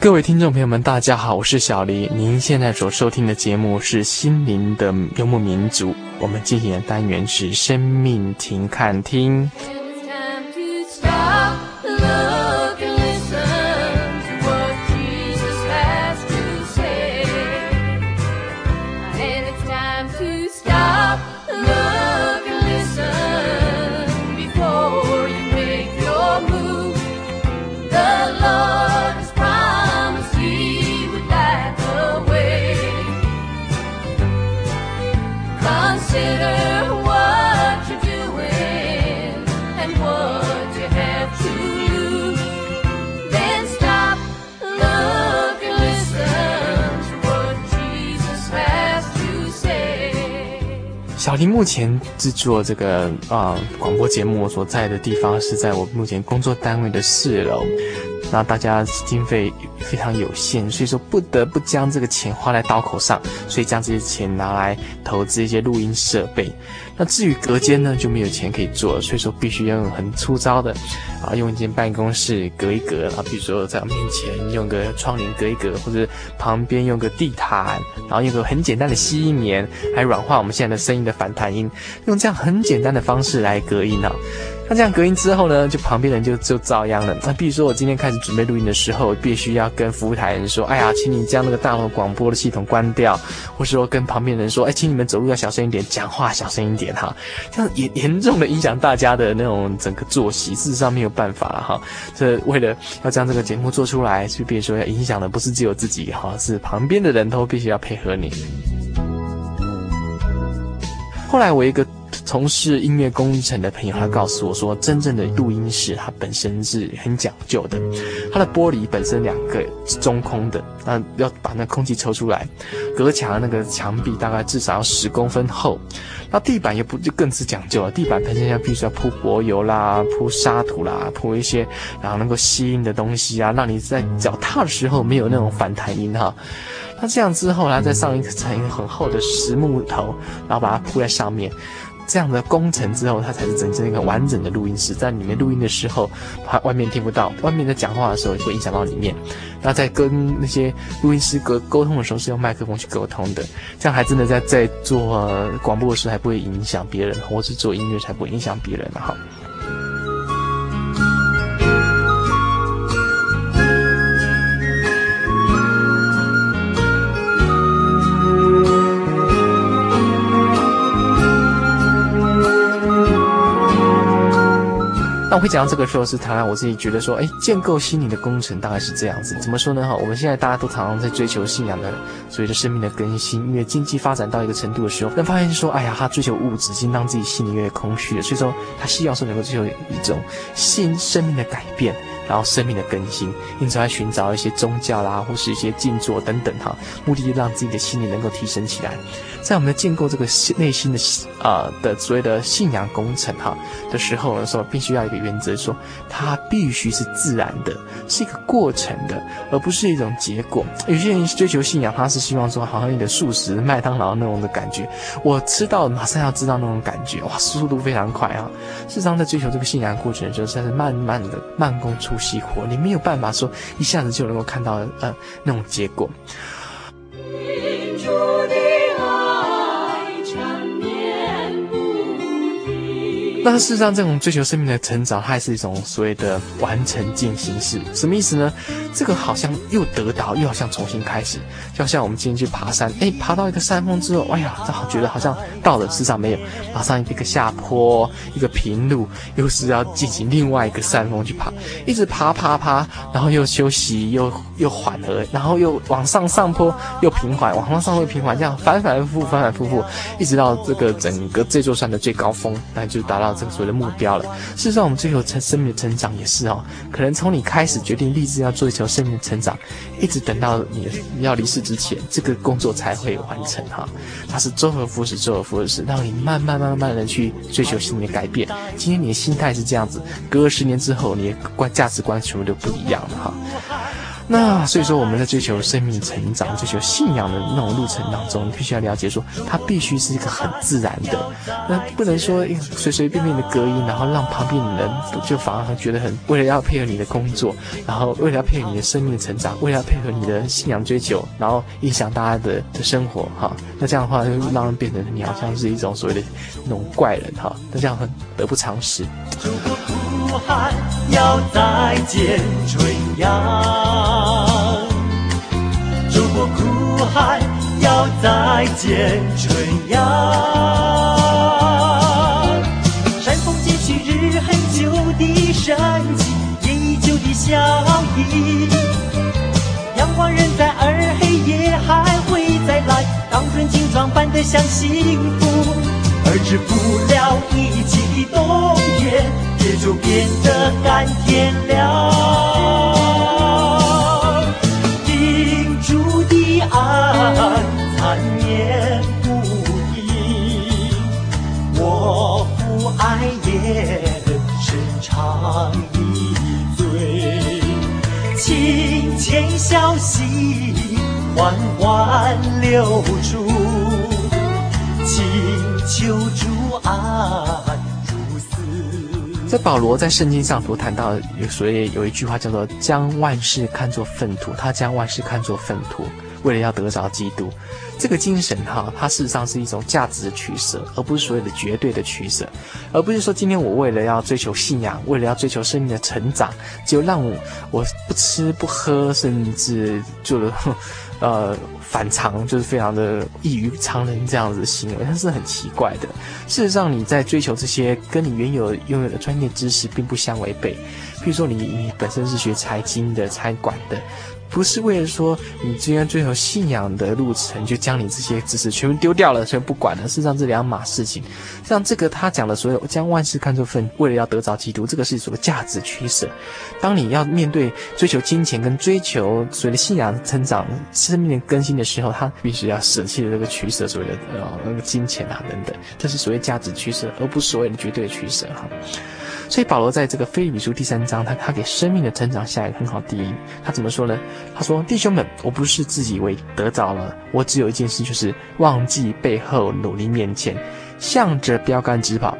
各位听众朋友们，大家好，我是小黎。您现在所收听的节目是《心灵的游牧民族》，我们进行的单元是“生命停看听”。小黎目前制作这个啊、广播节目，我所在的地方是在我目前工作单位的四楼。那大家经费非常有限，所以说不得不将这个钱花在刀口上，所以将这些钱拿来投资一些录音设备。那至于隔间呢，就没有钱可以做了，所以说必须要用很粗糙的啊，用一间办公室隔一隔啊，比如说在面前用个窗帘隔一隔，或者旁边用个地毯，然后用个很简单的吸音棉，来软化我们现在的声音的反弹音，用这样很简单的方式来隔音啊。那这样隔音之后呢，就旁边人就就遭殃了。那比如说我今天开始准备录音的时候，必须要跟服务台人说：“哎呀，请你将那个大楼广播的系统关掉。”或是说跟旁边人说：“哎，请你们走路要小声一点，讲话小声一点哈。”这样严严重的影响大家的那种整个作息，事实上没有办法了哈。这为了要将这个节目做出来，就比如说要影响的不是只有自己哈，是旁边的人都必须要配合你。后来我一个。从事音乐工程的朋友，他告诉我说，真正的录音室它本身是很讲究的，它的玻璃本身两个中空的，那要把那空气抽出来，隔墙那个墙壁大概至少要十公分厚，那地板也不就更是讲究了，地板本身要必须要铺柏油啦，铺沙土啦，铺一些然后能够吸音的东西啊，让你在脚踏的时候没有那种反弹音哈。那这样之后呢，再上一层很厚的实木头，然后把它铺在上面。这样的工程之后，它才是真正一个完整的录音室。在里面录音的时候，怕外面听不到，外面在讲话的时候会影响到里面。那在跟那些录音师沟沟通的时候，是用麦克风去沟通的。这样还真的在在做广播的时候，还不会影响别人，或是做音乐才不会影响别人的哈。那我会讲到这个时候，是谈谈我自己觉得说，哎，建构心灵的工程大概是这样子。怎么说呢？哈，我们现在大家都常常在追求信仰的所谓的生命的更新，因为经济发展到一个程度的时候，但发现说，哎呀，他追求物质，已经让自己心里越来越空虚了。所以说，他希望说能够追求一种新生命的改变。然后生命的更新，因此来寻找一些宗教啦，或是一些静坐等等哈，目的就让自己的心灵能够提升起来。在我们的建构这个内心的啊、呃、的所谓的信仰工程哈的时候呢，说必须要一个原则，说它必须是自然的，是一个过程的，而不是一种结果。有些人追求信仰，他是希望说好像你的素食麦当劳那种的感觉，我吃到马上要知道那种感觉，哇，速度非常快啊！事实上，在追求这个信仰过程的时候，实在是慢慢的慢工出熄火，你没有办法说一下子就能够看到呃那种结果。那事实上，这种追求生命的成长，它还是一种所谓的完成进行式。什么意思呢？这个好像又得到，又好像重新开始。就像我们今天去爬山，哎，爬到一个山峰之后，哎呀，正好觉得好像到了，事实上没有，马上一个下坡，一个平路，又是要进行另外一个山峰去爬，一直爬爬爬，然后又休息，又又缓和，然后又往上上坡，又平缓，往上上坡平缓，这样反反复复，反反复复，一直到这个整个这座山的最高峰，那就达到。这个所谓的目标了。事实上，我们追求成生命的成长也是哦。可能从你开始决定立志要追求生命的成长，一直等到你要离世之前，这个工作才会完成哈。它是周而复始，周而复始，让你慢慢慢慢的去追求心理的改变。今天你的心态是这样子，隔了十年之后，你的观价值观全部都不一样了哈。那所以说，我们在追求生命成长、追求信仰的那种路程当中，你必须要了解说，它必须是一个很自然的，那不能说随随便便的隔音，然后让旁边的人就反而觉得很为了要配合你的工作，然后为了要配合你的生命的成长，为了要配合你的信仰追求，然后影响大家的的生活哈。那这样的话，就让人变成你好像是一种所谓的那种怪人哈。那这样很得不偿失。苦海要再见春阳，如果哭喊要再见春阳，山峰继续日很久的生机，夜已久的笑意，阳。光仍在，而黑夜还会再来，当纯净装扮得像幸福，而止不了一起的冬。动员。也就变得甘甜了。银珠的爱缠绵不已，我父爱也深长一醉，清浅小溪缓缓流出，请求主爱。在保罗在圣经上所谈到，有所以有一句话叫做“将万事看作粪土”，他将万事看作粪土，为了要得着基督。这个精神哈，它事实上是一种价值的取舍，而不是所谓的绝对的取舍，而不是说今天我为了要追求信仰，为了要追求生命的成长，就让我我不吃不喝，甚至就呃。反常就是非常的异于常人这样子的行为，它是很奇怪的。事实上，你在追求这些跟你原有拥有的专业知识并不相违背。譬如说你，你你本身是学财经的、财管的。不是为了说你今天追求信仰的路程，就将你这些知识全部丢掉了，所以不管了。事实上，这两码事情。像这个他讲的所有将万事看作粪，为了要得着基督，这个是所谓价值取舍。当你要面对追求金钱跟追求所谓的信仰成长、生命的更新的时候，他必须要舍弃的这个取舍，所谓的呃那个金钱啊等等，这是所谓价值取舍，而不是所谓的绝对取舍哈。所以保罗在这个腓立比书第三章，他他给生命的成长下一个很好的定义。他怎么说呢？他说：“弟兄们，我不是自己以为得着了，我只有一件事，就是忘记背后，努力面前，向着标杆直跑，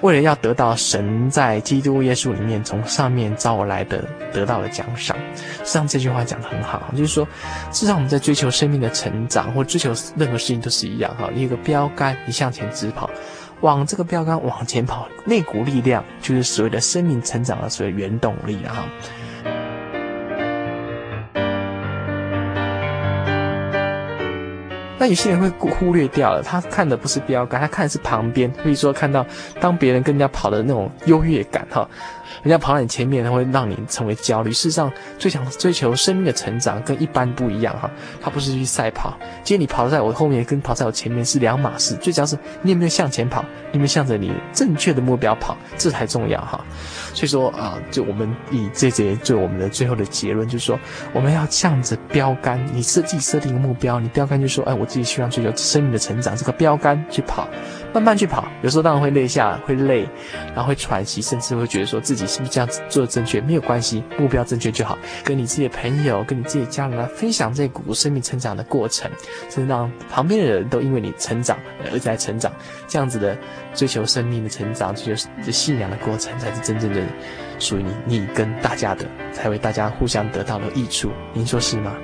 为了要得到神在基督耶稣里面从上面召我来的得到的奖赏。”实际上这句话讲得很好，就是说，事实上我们在追求生命的成长或追求任何事情都是一样哈，一个标杆，你向前直跑。往这个标杆往前跑，那股力量就是所谓的生命成长的所谓原动力啊。那有些人会忽略掉了，他看的不是标杆，他看的是旁边。比如说看到当别人跟人家跑的那种优越感哈。人家跑到你前面，他会让你成为焦虑。事实上，最想追求生命的成长跟一般不一样哈，他不是去赛跑。今天你跑在我后面，跟跑在我前面是两码事。最主要是你有没有向前跑，有没有向着你正确的目标跑，这才重要哈。所以说啊，就我们以这节做我们的最后的结论，就是说我们要向着标杆，你设自己设定一个目标，你标杆就说，哎，我自己希望追求生命的成长，这个标杆去跑。慢慢去跑，有时候当然会累下，会累，然后会喘息，甚至会觉得说自己是不是这样子做的正确？没有关系，目标正确就好。跟你自己的朋友，跟你自己的家人来分享这股生命成长的过程，甚至让旁边的人都因为你成长而在成长。这样子的追求生命的成长，追求信仰的过程，才是真正的属于你，你跟大家的，才为大家互相得到的益处。您说是吗？